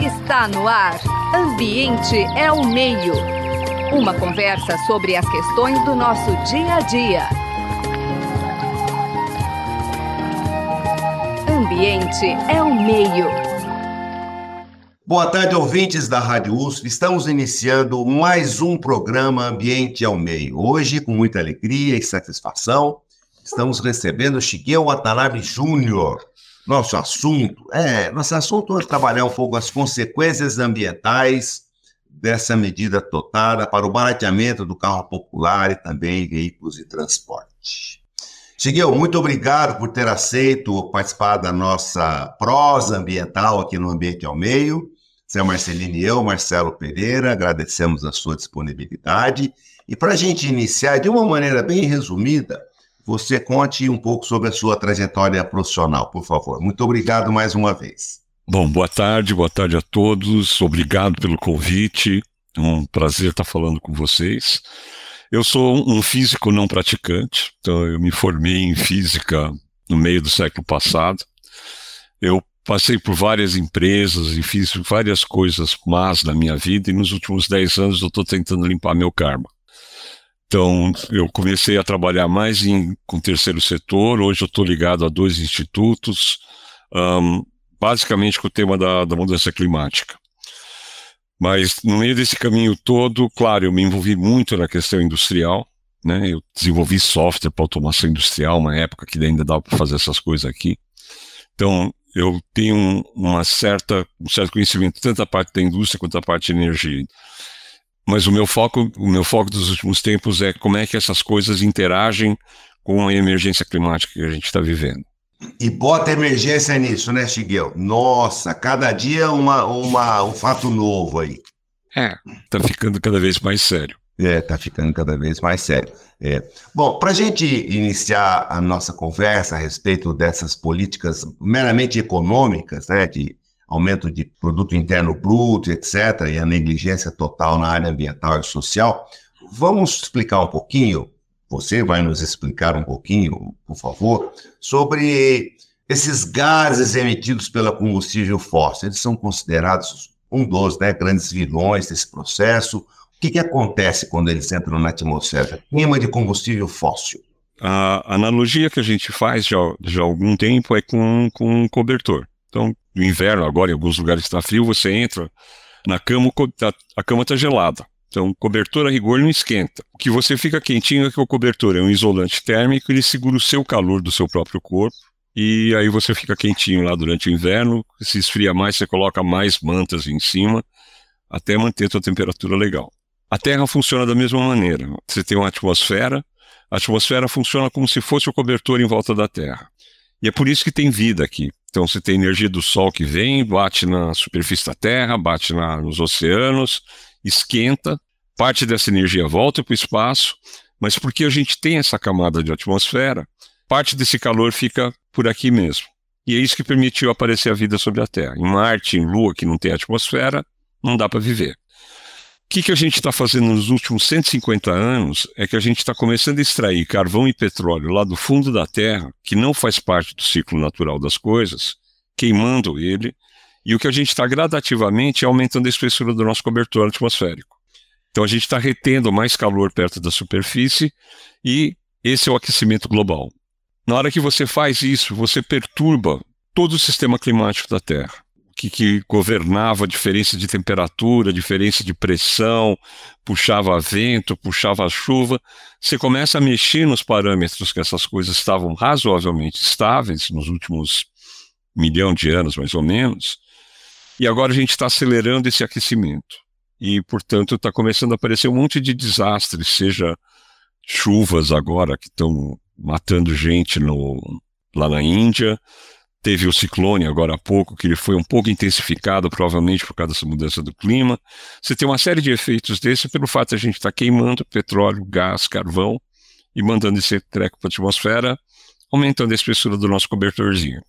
Está no ar. Ambiente é o meio. Uma conversa sobre as questões do nosso dia a dia. Ambiente é o meio. Boa tarde, ouvintes da Rádio USP. Estamos iniciando mais um programa Ambiente ao Meio. Hoje, com muita alegria e satisfação, estamos recebendo Shigeo Watanabe Júnior, nosso assunto, é, nosso assunto é trabalhar um pouco as consequências ambientais dessa medida adotada para o barateamento do carro popular e também veículos de transporte. Chiguel, muito obrigado por ter aceito participar da nossa prosa ambiental aqui no Ambiente ao Meio. Seu Marcelino e eu, Marcelo Pereira, agradecemos a sua disponibilidade. E para a gente iniciar, de uma maneira bem resumida, você conte um pouco sobre a sua trajetória profissional, por favor. Muito obrigado mais uma vez. Bom, boa tarde, boa tarde a todos. Obrigado pelo convite. É um prazer estar falando com vocês. Eu sou um físico não praticante, então eu me formei em física no meio do século passado. Eu passei por várias empresas e fiz várias coisas más na minha vida e nos últimos 10 anos eu estou tentando limpar meu karma. Então, eu comecei a trabalhar mais em, com o terceiro setor, hoje eu estou ligado a dois institutos, um, basicamente com o tema da, da mudança climática. Mas no meio desse caminho todo, claro, eu me envolvi muito na questão industrial, né? Eu desenvolvi software para automação industrial, uma época que ainda dava para fazer essas coisas aqui. Então, eu tenho uma certa, um certo conhecimento tanto da parte da indústria quanto da parte de energia. Mas o meu foco, o meu foco dos últimos tempos é como é que essas coisas interagem com a emergência climática que a gente está vivendo. E bota emergência nisso, né, Chiguel? Nossa, cada dia uma, uma, um fato novo aí. É, tá ficando cada vez mais sério. É, tá ficando cada vez mais sério. É. Bom, para a gente iniciar a nossa conversa a respeito dessas políticas meramente econômicas, né, de aumento de produto interno bruto, etc., e a negligência total na área ambiental e social. Vamos explicar um pouquinho, você vai nos explicar um pouquinho, por favor, sobre esses gases emitidos pela combustível fóssil. Eles são considerados um dos né, grandes vilões desse processo. O que, que acontece quando eles entram na atmosfera? Queima de combustível fóssil. A analogia que a gente faz já, já há algum tempo é com, com um cobertor. Então, no inverno, agora em alguns lugares está frio, você entra na cama, tá, a cama está gelada. Então, cobertor a rigor não esquenta. O que você fica quentinho é que o cobertor é um isolante térmico, ele segura o seu calor do seu próprio corpo, e aí você fica quentinho lá durante o inverno. Se esfria mais, você coloca mais mantas em cima, até manter a sua temperatura legal. A Terra funciona da mesma maneira. Você tem uma atmosfera, a atmosfera funciona como se fosse o cobertor em volta da Terra. E é por isso que tem vida aqui. Então você tem energia do Sol que vem, bate na superfície da Terra, bate na, nos oceanos, esquenta, parte dessa energia volta para o espaço, mas porque a gente tem essa camada de atmosfera, parte desse calor fica por aqui mesmo. E é isso que permitiu aparecer a vida sobre a Terra. Em Marte, em Lua, que não tem atmosfera, não dá para viver que, que a gente está fazendo nos últimos 150 anos é que a gente está começando a extrair carvão e petróleo lá do fundo da Terra, que não faz parte do ciclo natural das coisas, queimando ele, e o que a gente está gradativamente é aumentando a espessura do nosso cobertor atmosférico. Então a gente está retendo mais calor perto da superfície e esse é o aquecimento global. Na hora que você faz isso, você perturba todo o sistema climático da Terra que, que governava a diferença de temperatura, diferença de pressão, puxava vento, puxava chuva. Você começa a mexer nos parâmetros que essas coisas estavam razoavelmente estáveis nos últimos milhão de anos, mais ou menos, e agora a gente está acelerando esse aquecimento. E, portanto, está começando a aparecer um monte de desastres, seja chuvas agora que estão matando gente no, lá na Índia, Teve o ciclone agora há pouco, que ele foi um pouco intensificado, provavelmente por causa dessa mudança do clima. Você tem uma série de efeitos desse pelo fato de a gente estar tá queimando petróleo, gás, carvão e mandando esse treco para a atmosfera, aumentando a espessura do nosso cobertorzinho.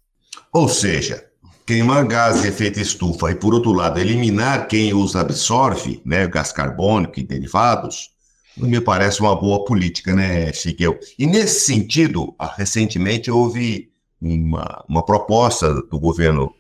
Ou seja, queimar gás de efeito estufa e, por outro lado, eliminar quem os absorve, né, gás carbônico e derivados, me parece uma boa política, né, Chiqueu? E nesse sentido, recentemente houve uma, uma proposta do governo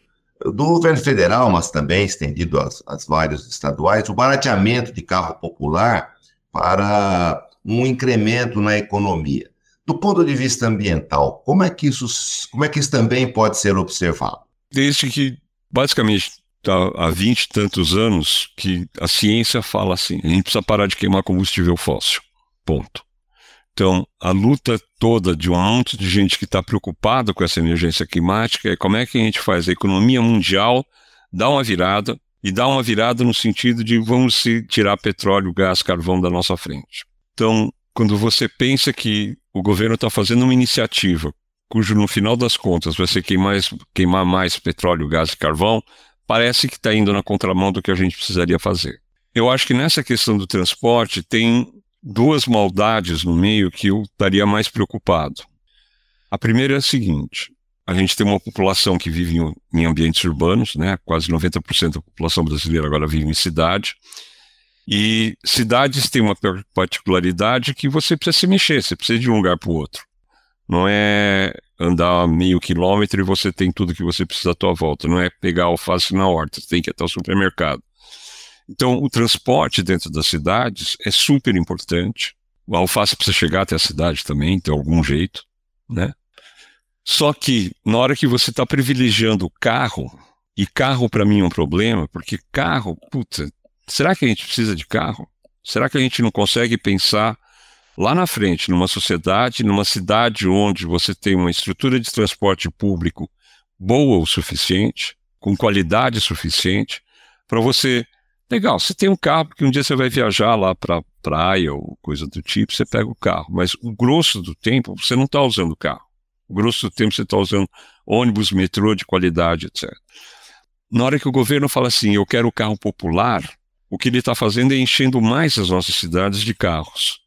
do governo federal, mas também estendido às, às vários estaduais, o barateamento de carro popular para um incremento na economia. Do ponto de vista ambiental, como é que isso, como é que isso também pode ser observado? Desde que, basicamente, tá, há 20 e tantos anos que a ciência fala assim, a gente precisa parar de queimar combustível fóssil, ponto. Então, a luta toda de um monte de gente que está preocupada com essa emergência climática é como é que a gente faz a economia mundial dar uma virada, e dar uma virada no sentido de vamos se tirar petróleo, gás, carvão da nossa frente. Então, quando você pensa que o governo está fazendo uma iniciativa cujo, no final das contas, vai ser queimar queimar mais petróleo, gás e carvão, parece que está indo na contramão do que a gente precisaria fazer. Eu acho que nessa questão do transporte tem duas maldades no meio que eu estaria mais preocupado. A primeira é a seguinte: a gente tem uma população que vive em, ambientes urbanos, né? quase 90% da população brasileira agora vive em cidade. E cidades têm uma particularidade que você precisa se mexer, você precisa de um lugar para o outro. Não é andar meio quilômetro e você tem tudo que você precisa à tua volta. Não é pegar alface na horta, você tem que ir até o supermercado. Então, o transporte dentro das cidades é super importante. O alface precisa chegar até a cidade também, de algum jeito, né? Só que, na hora que você está privilegiando o carro, e carro para mim é um problema, porque carro, puta, será que a gente precisa de carro? Será que a gente não consegue pensar lá na frente, numa sociedade, numa cidade onde você tem uma estrutura de transporte público boa o suficiente, com qualidade suficiente, para você Legal, você tem um carro, porque um dia você vai viajar lá para praia ou coisa do tipo, você pega o carro. Mas o grosso do tempo, você não está usando o carro. O grosso do tempo, você está usando ônibus, metrô de qualidade, etc. Na hora que o governo fala assim, eu quero o carro popular, o que ele está fazendo é enchendo mais as nossas cidades de carros.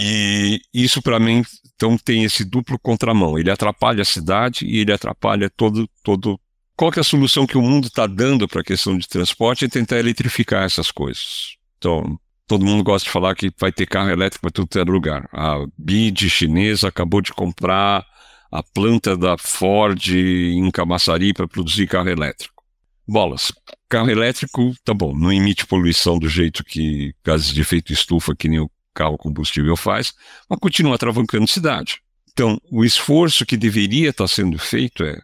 E isso, para mim, então tem esse duplo contramão. Ele atrapalha a cidade e ele atrapalha todo, todo qual é a solução que o mundo está dando para a questão de transporte? É tentar eletrificar essas coisas. Então, todo mundo gosta de falar que vai ter carro elétrico para todo é lugar. A BID chinesa acabou de comprar a planta da Ford em Camaçari para produzir carro elétrico. Bolas, carro elétrico, tá bom, não emite poluição do jeito que gases de efeito estufa, que nem o carro combustível faz, mas continua travancando cidade. Então, o esforço que deveria estar tá sendo feito é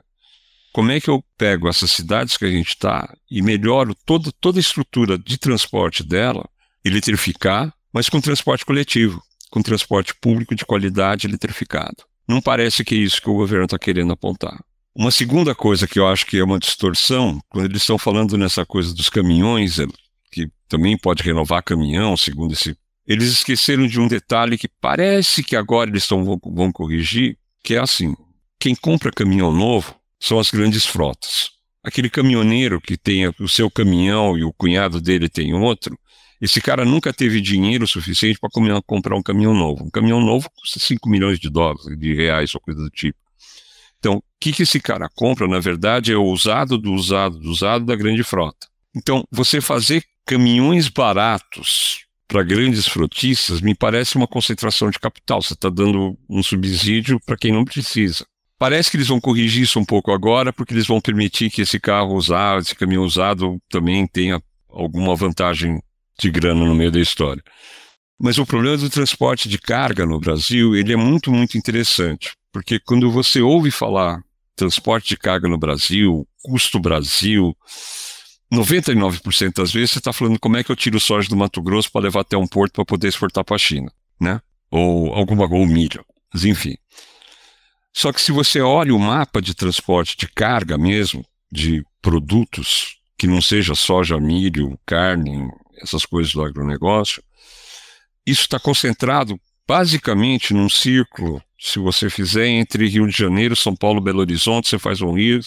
como é que eu pego essas cidades que a gente está e melhoro todo, toda a estrutura de transporte dela, eletrificar, mas com transporte coletivo, com transporte público de qualidade eletrificado. Não parece que é isso que o governo está querendo apontar. Uma segunda coisa que eu acho que é uma distorção, quando eles estão falando nessa coisa dos caminhões, é, que também pode renovar caminhão, segundo esse. Eles esqueceram de um detalhe que parece que agora eles tão, vão, vão corrigir, que é assim: quem compra caminhão novo são as grandes frotas. Aquele caminhoneiro que tem o seu caminhão e o cunhado dele tem outro, esse cara nunca teve dinheiro suficiente para comprar um caminhão novo. Um caminhão novo custa 5 milhões de dólares, de reais ou coisa do tipo. Então, o que, que esse cara compra, na verdade, é o usado do usado do usado da grande frota. Então, você fazer caminhões baratos para grandes frotistas me parece uma concentração de capital. Você está dando um subsídio para quem não precisa. Parece que eles vão corrigir isso um pouco agora, porque eles vão permitir que esse carro usado, esse caminhão usado, também tenha alguma vantagem de grana no meio da história. Mas o problema do transporte de carga no Brasil, ele é muito, muito interessante, porque quando você ouve falar transporte de carga no Brasil, custo Brasil, 99% das vezes você está falando como é que eu tiro soja do Mato Grosso para levar até um porto para poder exportar para a China, né? Ou alguma ou milho, mas enfim. Só que se você olha o mapa de transporte de carga mesmo, de produtos, que não seja soja, milho, carne, essas coisas do agronegócio, isso está concentrado basicamente num círculo. Se você fizer entre Rio de Janeiro, São Paulo, Belo Horizonte, você faz um rio,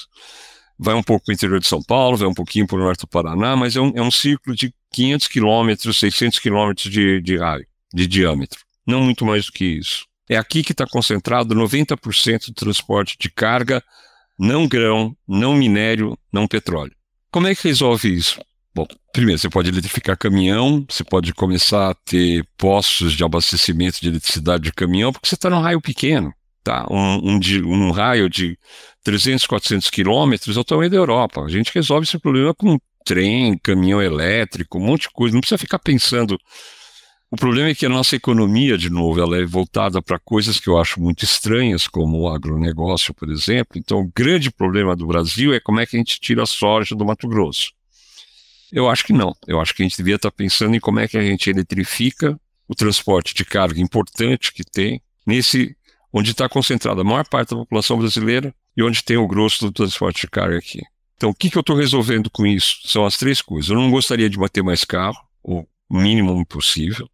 vai um pouco para o interior de São Paulo, vai um pouquinho para o norte do Paraná, mas é um, é um círculo de 500 quilômetros, 600 quilômetros de, de raio, de diâmetro. Não muito mais do que isso. É aqui que está concentrado 90% do transporte de carga, não grão, não minério, não petróleo. Como é que resolve isso? Bom, primeiro, você pode eletrificar caminhão, você pode começar a ter postos de abastecimento de eletricidade de caminhão, porque você está num raio pequeno, tá? Um, um, um raio de 300, 400 quilômetros é o tamanho da Europa. A gente resolve esse problema com trem, caminhão elétrico, um monte de coisa. Não precisa ficar pensando. O problema é que a nossa economia, de novo, ela é voltada para coisas que eu acho muito estranhas, como o agronegócio, por exemplo. Então, o grande problema do Brasil é como é que a gente tira a soja do Mato Grosso. Eu acho que não. Eu acho que a gente devia estar pensando em como é que a gente eletrifica o transporte de carga importante que tem nesse onde está concentrada a maior parte da população brasileira e onde tem o grosso do transporte de carga aqui. Então, o que, que eu estou resolvendo com isso? São as três coisas. Eu não gostaria de bater mais carro, o mínimo possível.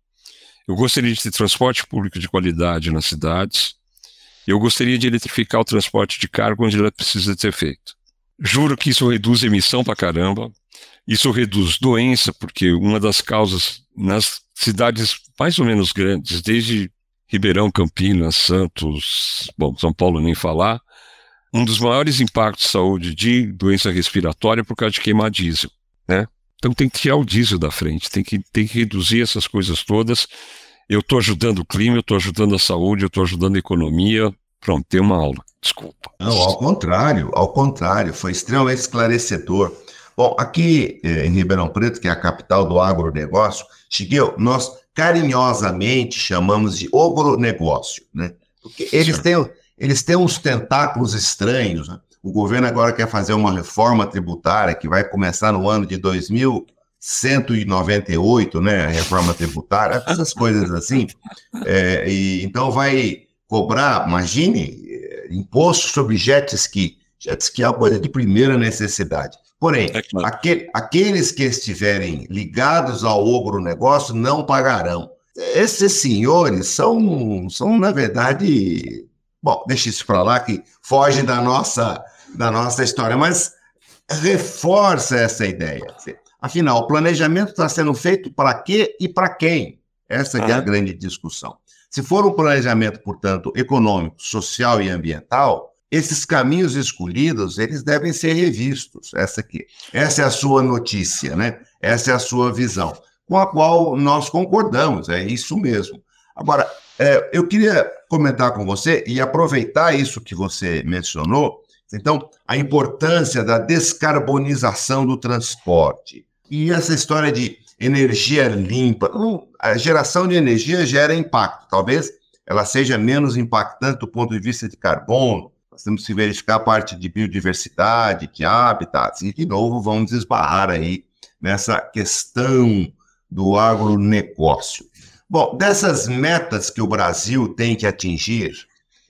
Eu gostaria de ter transporte público de qualidade nas cidades. Eu gostaria de eletrificar o transporte de carga onde ele precisa ser feito. Juro que isso reduz emissão para caramba. Isso reduz doença, porque uma das causas nas cidades mais ou menos grandes, desde Ribeirão, Campinas, Santos, bom, São Paulo nem falar, um dos maiores impactos de saúde de doença respiratória é por causa de queimar diesel, né? Então tem que tirar o diesel da frente, tem que, tem que reduzir essas coisas todas. Eu estou ajudando o clima, eu estou ajudando a saúde, eu estou ajudando a economia. Pronto, tem uma aula. Desculpa. Não, ao contrário, ao contrário, foi extremamente esclarecedor. Bom, aqui eh, em Ribeirão Preto, que é a capital do agronegócio, Chigueu, nós carinhosamente chamamos de agronegócio, né? Porque eles têm, eles têm uns tentáculos estranhos. Né? O governo agora quer fazer uma reforma tributária que vai começar no ano de 2198, né? A reforma tributária, essas coisas assim. É, e, então vai cobrar, imagine, eh, imposto sobre jet ski. Jet ski é uma coisa de primeira necessidade. Porém, é claro. aqueles que estiverem ligados ao agronegócio não pagarão. Esses senhores são, são na verdade, bom, deixa isso para lá que foge da nossa, da nossa história, mas reforça essa ideia. Afinal, o planejamento está sendo feito para quê e para quem? Essa é a grande discussão. Se for um planejamento, portanto, econômico, social e ambiental, esses caminhos escolhidos, eles devem ser revistos. Essa aqui. Essa é a sua notícia, né? Essa é a sua visão, com a qual nós concordamos, é isso mesmo. Agora, é, eu queria comentar com você e aproveitar isso que você mencionou, então, a importância da descarbonização do transporte. E essa história de energia limpa. A geração de energia gera impacto. Talvez ela seja menos impactante do ponto de vista de carbono, nós temos que verificar a parte de biodiversidade, de habitats, e de novo vamos esbarrar aí nessa questão do agronegócio. Bom, dessas metas que o Brasil tem que atingir,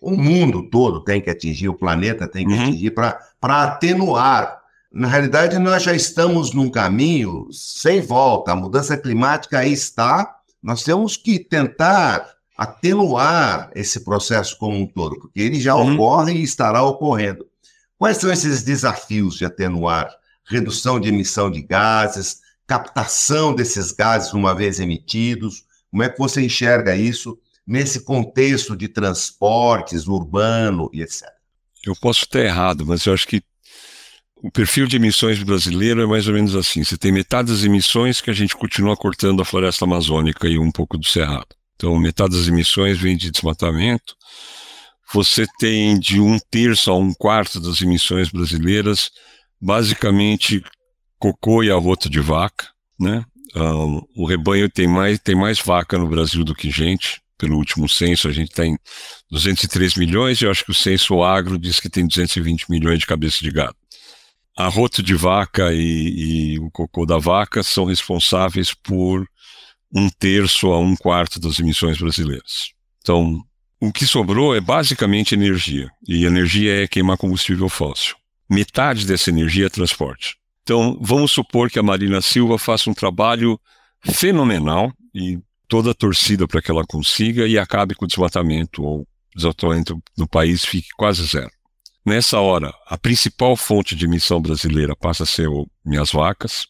o mundo todo tem que atingir, o planeta tem que uhum. atingir para atenuar. Na realidade, nós já estamos num caminho sem volta. A mudança climática aí está. Nós temos que tentar atenuar esse processo como um todo, porque ele já uhum. ocorre e estará ocorrendo. Quais são esses desafios de atenuar? Redução de emissão de gases, captação desses gases uma vez emitidos. Como é que você enxerga isso nesse contexto de transportes urbano e etc? Eu posso estar errado, mas eu acho que o perfil de emissões brasileiro é mais ou menos assim. Você tem metade das emissões que a gente continua cortando a floresta amazônica e um pouco do cerrado. Então, metade das emissões vem de desmatamento. Você tem de um terço a um quarto das emissões brasileiras, basicamente cocô e arroto de vaca, né? Um, o rebanho tem mais, tem mais vaca no Brasil do que gente. Pelo último censo, a gente tem 203 milhões, e eu acho que o censo agro diz que tem 220 milhões de cabeças de gado. Arroto de vaca e, e o cocô da vaca são responsáveis por um terço a um quarto das emissões brasileiras. Então, o que sobrou é basicamente energia, e energia é queimar combustível fóssil. Metade dessa energia é transporte. Então, vamos supor que a Marina Silva faça um trabalho fenomenal e toda a torcida para que ela consiga e acabe com o desmatamento ou desmatamento no país fique quase zero. Nessa hora, a principal fonte de emissão brasileira passa a ser o Minhas Vacas,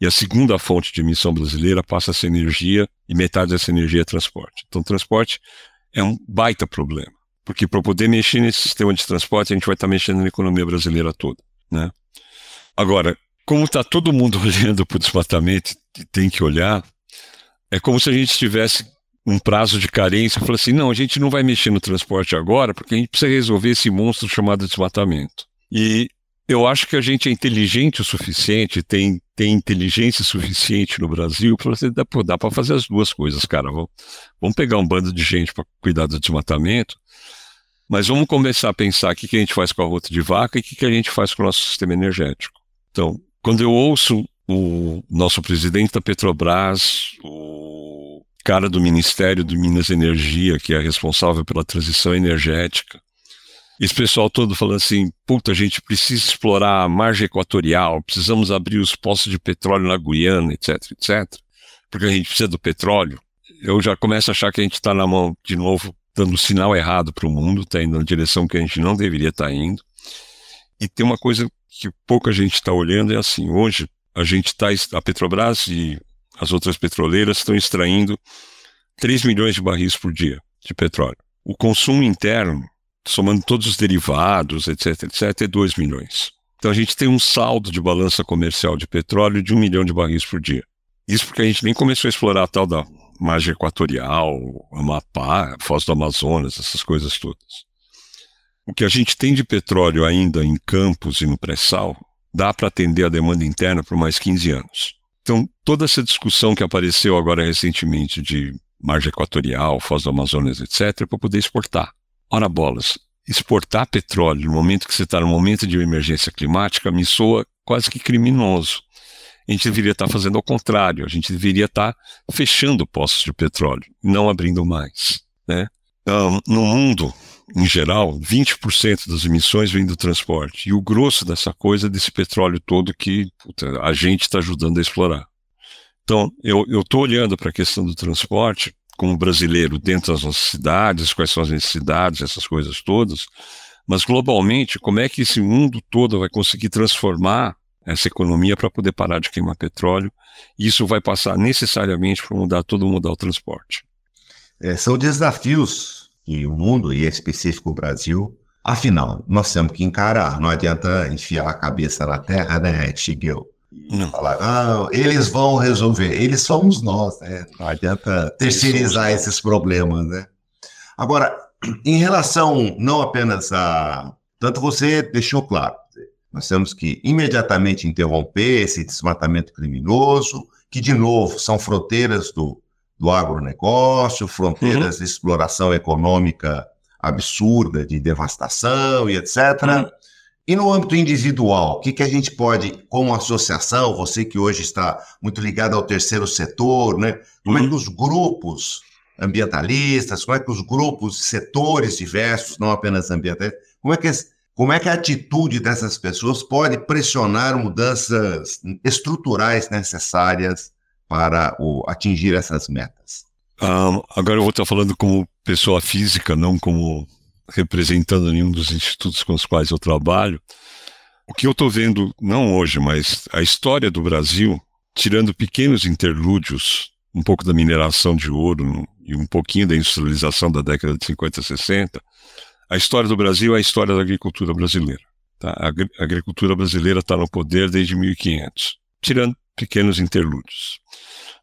e a segunda fonte de emissão brasileira passa a ser energia, e metade dessa energia é transporte. Então, transporte é um baita problema, porque para poder mexer nesse sistema de transporte, a gente vai estar tá mexendo na economia brasileira toda. Né? Agora, como está todo mundo olhando para o desmatamento tem que olhar, é como se a gente estivesse um prazo de carência, falou assim: não, a gente não vai mexer no transporte agora, porque a gente precisa resolver esse monstro chamado desmatamento. E eu acho que a gente é inteligente o suficiente, tem, tem inteligência suficiente no Brasil para você dá, dá para fazer as duas coisas, cara. Vamos, vamos pegar um bando de gente para cuidar do desmatamento, mas vamos começar a pensar o que, que a gente faz com a rota de vaca e o que, que a gente faz com o nosso sistema energético. Então, quando eu ouço o nosso presidente da Petrobras, o cara do Ministério do Minas e Energia, que é responsável pela transição energética, esse pessoal todo falando assim, puta, a gente precisa explorar a margem equatorial, precisamos abrir os poços de petróleo na Guiana, etc, etc, porque a gente precisa do petróleo. Eu já começo a achar que a gente está na mão, de novo, dando sinal errado para o mundo, está indo na direção que a gente não deveria estar tá indo. E tem uma coisa que pouca gente está olhando, é assim, hoje a gente está, a Petrobras e as outras petroleiras estão extraindo 3 milhões de barris por dia de petróleo. O consumo interno somando todos os derivados, etc, etc, é 2 milhões. Então a gente tem um saldo de balança comercial de petróleo de 1 milhão de barris por dia. Isso porque a gente nem começou a explorar a tal da margem equatorial, Amapá, Foz do Amazonas, essas coisas todas. O que a gente tem de petróleo ainda em campos e no pré-sal dá para atender a demanda interna por mais 15 anos. Então, toda essa discussão que apareceu agora recentemente de margem equatorial, Foz do Amazonas, etc., para poder exportar. Ora bolas, exportar petróleo no momento que você está no momento de emergência climática me soa quase que criminoso. A gente deveria estar tá fazendo ao contrário, a gente deveria estar tá fechando postos de petróleo, não abrindo mais. Né? Um, no mundo, em geral, 20% das emissões vem do transporte, e o grosso dessa coisa é desse petróleo todo que puta, a gente está ajudando a explorar. Então, eu estou olhando para a questão do transporte como brasileiro dentro das nossas cidades, quais são as necessidades, essas coisas todas, mas globalmente, como é que esse mundo todo vai conseguir transformar essa economia para poder parar de queimar petróleo? E isso vai passar necessariamente para mudar todo o modal transporte. É, são desafios que o mundo, e em específico o Brasil, afinal, nós temos que encarar. Não adianta enfiar a cabeça na terra, né, Shigeu? Não. Falar, ah, eles vão resolver, eles somos nós, né? Não adianta terceirizar esses problemas, né? Agora, em relação não apenas a. Tanto você deixou claro, nós temos que imediatamente interromper esse desmatamento criminoso, que, de novo, são fronteiras do, do agronegócio, fronteiras uhum. de exploração econômica absurda, de devastação e etc. Uhum. E no âmbito individual, o que, que a gente pode, como associação, você que hoje está muito ligado ao terceiro setor, né? Como uhum. é que os grupos ambientalistas, como é que os grupos, setores diversos, não apenas ambientalistas, como é que, como é que a atitude dessas pessoas pode pressionar mudanças estruturais necessárias para o, atingir essas metas? Um, agora eu vou estar falando como pessoa física, não como representando nenhum dos institutos com os quais eu trabalho, o que eu estou vendo, não hoje, mas a história do Brasil, tirando pequenos interlúdios, um pouco da mineração de ouro e um pouquinho da industrialização da década de 50 e 60, a história do Brasil é a história da agricultura brasileira. Tá? A agricultura brasileira está no poder desde 1500, tirando pequenos interlúdios.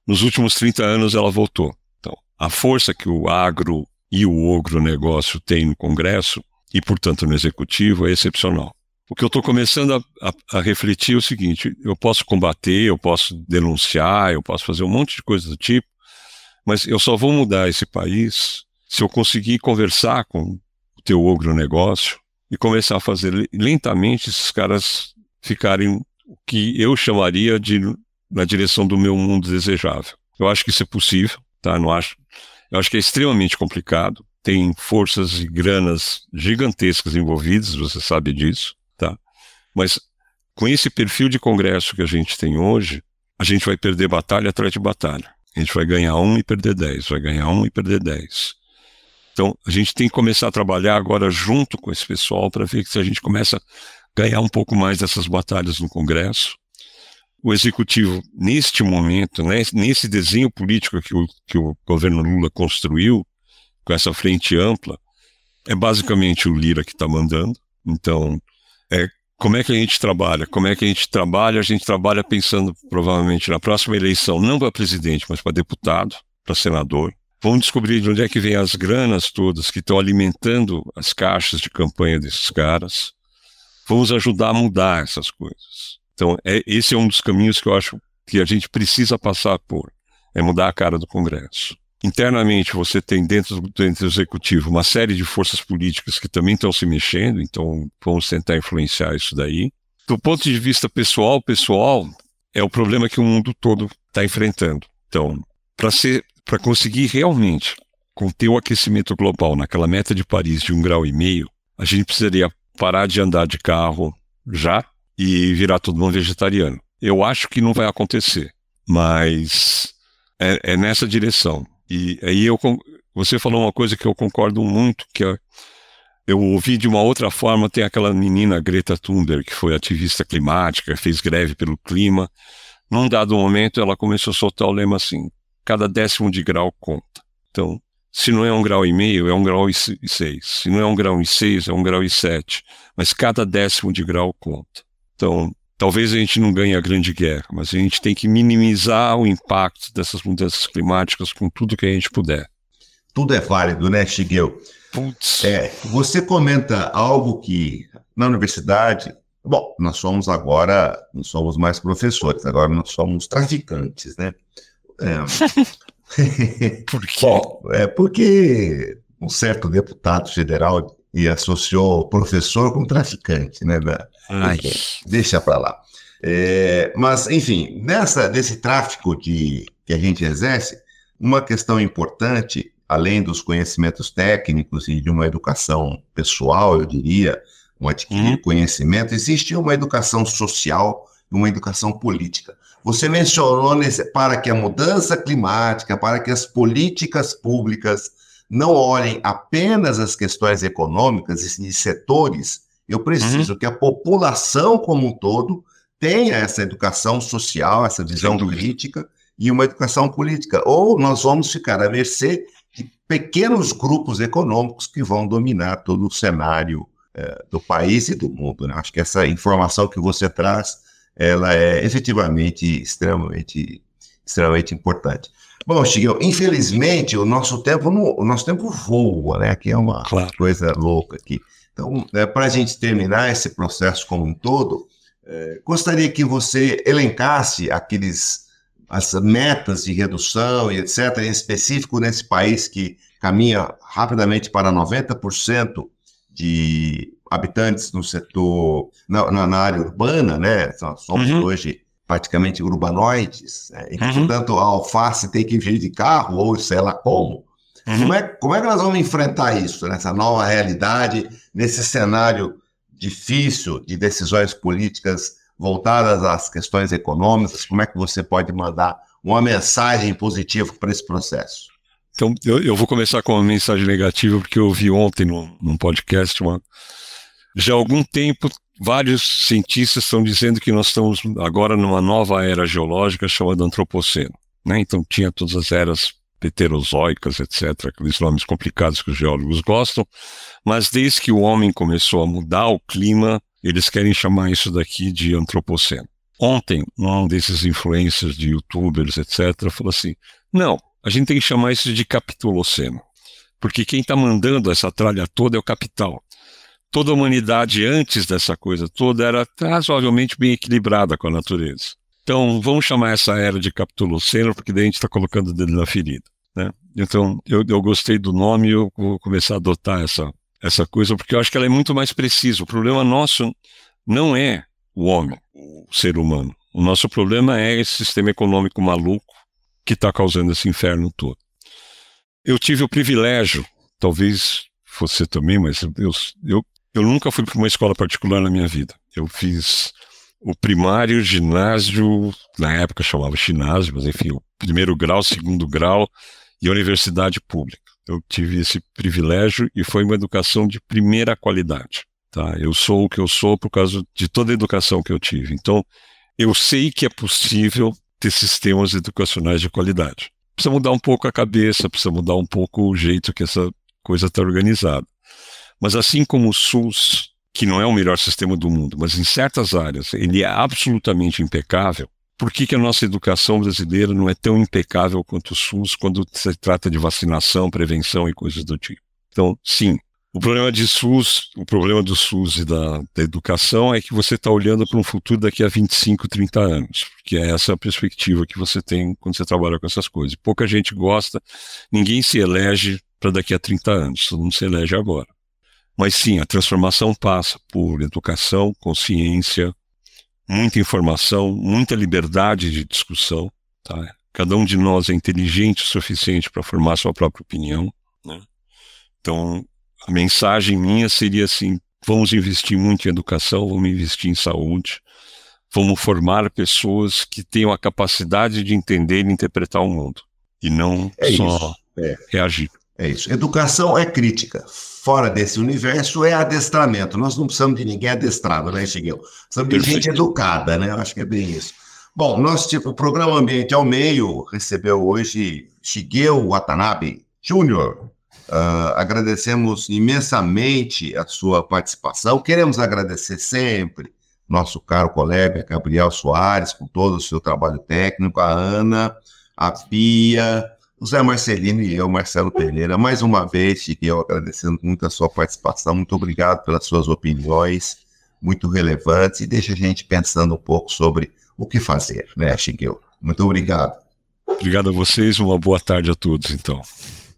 Nos últimos 30 anos ela voltou. Então, a força que o agro e o agronegócio tem no Congresso e, portanto, no Executivo é excepcional. O que eu estou começando a, a, a, refletir é o seguinte: eu posso combater, eu posso denunciar, eu posso fazer um monte de coisas do tipo, mas eu só vou mudar esse país se eu conseguir conversar com o teu agronegócio e começar a fazer lentamente esses caras ficarem o que eu chamaria de na direção do meu mundo desejável. Eu acho que isso é possível, tá? Não acho, eu acho que é extremamente complicado. Tem forças e granas gigantescas envolvidas, você sabe disso, tá? Mas com esse perfil de congresso que a gente tem hoje, a gente vai perder batalha atrás de batalha. A gente vai ganhar um e perder dez, vai ganhar um e perder dez. Então, a gente tem que começar a trabalhar agora junto com esse pessoal para ver se a gente começa a ganhar um pouco mais dessas batalhas no Congresso o executivo, neste momento, né, nesse desenho político que o, que o governo Lula construiu, com essa frente ampla, é basicamente o Lira que está mandando. Então, é, como é que a gente trabalha? Como é que a gente trabalha? A gente trabalha pensando provavelmente na próxima eleição, não para presidente, mas para deputado, para senador. Vamos descobrir de onde é que vem as granas todas que estão alimentando as caixas de campanha desses caras. Vamos ajudar a mudar essas coisas. Então, é, esse é um dos caminhos que eu acho que a gente precisa passar por. É mudar a cara do Congresso. Internamente, você tem dentro, dentro do executivo uma série de forças políticas que também estão se mexendo, então vamos tentar influenciar isso daí. Do ponto de vista pessoal, pessoal, é o problema que o mundo todo está enfrentando. Então, para conseguir realmente conter o aquecimento global naquela meta de Paris de um grau e meio, a gente precisaria parar de andar de carro já e virar todo mundo vegetariano. Eu acho que não vai acontecer, mas é, é nessa direção. E aí eu, você falou uma coisa que eu concordo muito, que é, eu ouvi de uma outra forma, tem aquela menina Greta Thunberg, que foi ativista climática, fez greve pelo clima. Num dado momento, ela começou a soltar o lema assim: cada décimo de grau conta. Então, se não é um grau e meio, é um grau e seis. Se não é um grau e seis, é um grau e sete. Mas cada décimo de grau conta. Então, talvez a gente não ganhe a grande guerra, mas a gente tem que minimizar o impacto dessas mudanças climáticas com tudo que a gente puder. Tudo é válido, né, Shigeu? Putz. É, você comenta algo que na universidade, bom, nós somos agora, não somos mais professores, agora nós somos traficantes, né? É. Por quê? Bom, é porque um certo deputado federal e associou professor com traficante, né? Da, Ai. Deixa para lá. É, mas, enfim, nessa, nesse tráfico de, que a gente exerce, uma questão importante, além dos conhecimentos técnicos e de uma educação pessoal, eu diria, um adquirir uhum. conhecimento, existe uma educação social e uma educação política. Você mencionou nesse, para que a mudança climática, para que as políticas públicas não olhem apenas as questões econômicas e setores, eu preciso uhum. que a população como um todo tenha essa educação social, essa visão crítica e uma educação política. Ou nós vamos ficar à mercê de pequenos grupos econômicos que vão dominar todo o cenário eh, do país e do mundo. Né? Acho que essa informação que você traz ela é efetivamente extremamente, extremamente importante. Bom, Chiquinho, infelizmente o nosso tempo o nosso tempo voa, né? Aqui é uma claro. coisa louca aqui. Então, é, para a gente terminar esse processo como um todo, é, gostaria que você elencasse aqueles as metas de redução e etc. em específico nesse país que caminha rapidamente para 90% de habitantes no setor, na, na, na área urbana, né? Somos uhum. hoje praticamente urbanoides, né? e, uhum. portanto, a alface tem que vir de carro, ou sei lá como. Uhum. Como, é, como é que nós vamos enfrentar isso, nessa nova realidade, nesse cenário difícil de decisões políticas voltadas às questões econômicas? Como é que você pode mandar uma mensagem positiva para esse processo? Então, eu, eu, vou começar com uma mensagem negativa, porque eu ouvi ontem num, num podcast uma, já há algum tempo, vários cientistas estão dizendo que nós estamos agora numa nova era geológica chamada Antropoceno. Né? Então, tinha todas as eras pterozoicas, etc., aqueles nomes complicados que os geólogos gostam, mas desde que o homem começou a mudar o clima, eles querem chamar isso daqui de Antropoceno. Ontem, um desses influencers de youtubers, etc., falou assim: não, a gente tem que chamar isso de Capitoloceno, porque quem está mandando essa tralha toda é o capital toda a humanidade antes dessa coisa toda era razoavelmente bem equilibrada com a natureza. Então, vamos chamar essa era de Capitoloceno, porque daí a gente está colocando o dedo na ferida. Né? Então, eu, eu gostei do nome e eu vou começar a adotar essa, essa coisa, porque eu acho que ela é muito mais precisa. O problema nosso não é o homem, o ser humano. O nosso problema é esse sistema econômico maluco que está causando esse inferno todo. Eu tive o privilégio, talvez você também, mas eu, eu eu nunca fui para uma escola particular na minha vida. Eu fiz o primário, ginásio, na época chamava ginásio, mas enfim, o primeiro grau, segundo grau e a universidade pública. Eu tive esse privilégio e foi uma educação de primeira qualidade. Tá? Eu sou o que eu sou por causa de toda a educação que eu tive. Então, eu sei que é possível ter sistemas educacionais de qualidade. Precisa mudar um pouco a cabeça, precisa mudar um pouco o jeito que essa coisa está organizada. Mas assim como o SUS, que não é o melhor sistema do mundo, mas em certas áreas ele é absolutamente impecável, por que, que a nossa educação brasileira não é tão impecável quanto o SUS quando se trata de vacinação, prevenção e coisas do tipo. Então, sim, o problema de SUS, o problema do SUS e da, da educação é que você está olhando para um futuro daqui a 25, 30 anos, porque é essa a perspectiva que você tem quando você trabalha com essas coisas. Pouca gente gosta, ninguém se elege para daqui a 30 anos, todo mundo se elege agora. Mas sim, a transformação passa por educação, consciência, muita informação, muita liberdade de discussão. Tá? Cada um de nós é inteligente o suficiente para formar sua própria opinião. Né? Então, a mensagem minha seria assim: vamos investir muito em educação, vamos investir em saúde, vamos formar pessoas que tenham a capacidade de entender e interpretar o mundo, e não é só é. reagir. É isso. Educação é crítica. Fora desse universo é adestramento. Nós não precisamos de ninguém adestrado, né, Shigeu? Precisamos de gente educada, né? Eu acho que é bem isso. Bom, nosso tipo, o programa Ambiente ao Meio recebeu hoje Shigeu Watanabe Júnior. Uh, agradecemos imensamente a sua participação. Queremos agradecer sempre nosso caro colega Gabriel Soares, com todo o seu trabalho técnico, a Ana, a Pia, Zé Marcelino e eu, Marcelo Pereira, mais uma vez, Chiquinho, agradecendo muito a sua participação, muito obrigado pelas suas opiniões, muito relevantes, e deixa a gente pensando um pouco sobre o que fazer, né, Chiquinho? Muito obrigado. Obrigado a vocês, uma boa tarde a todos, então.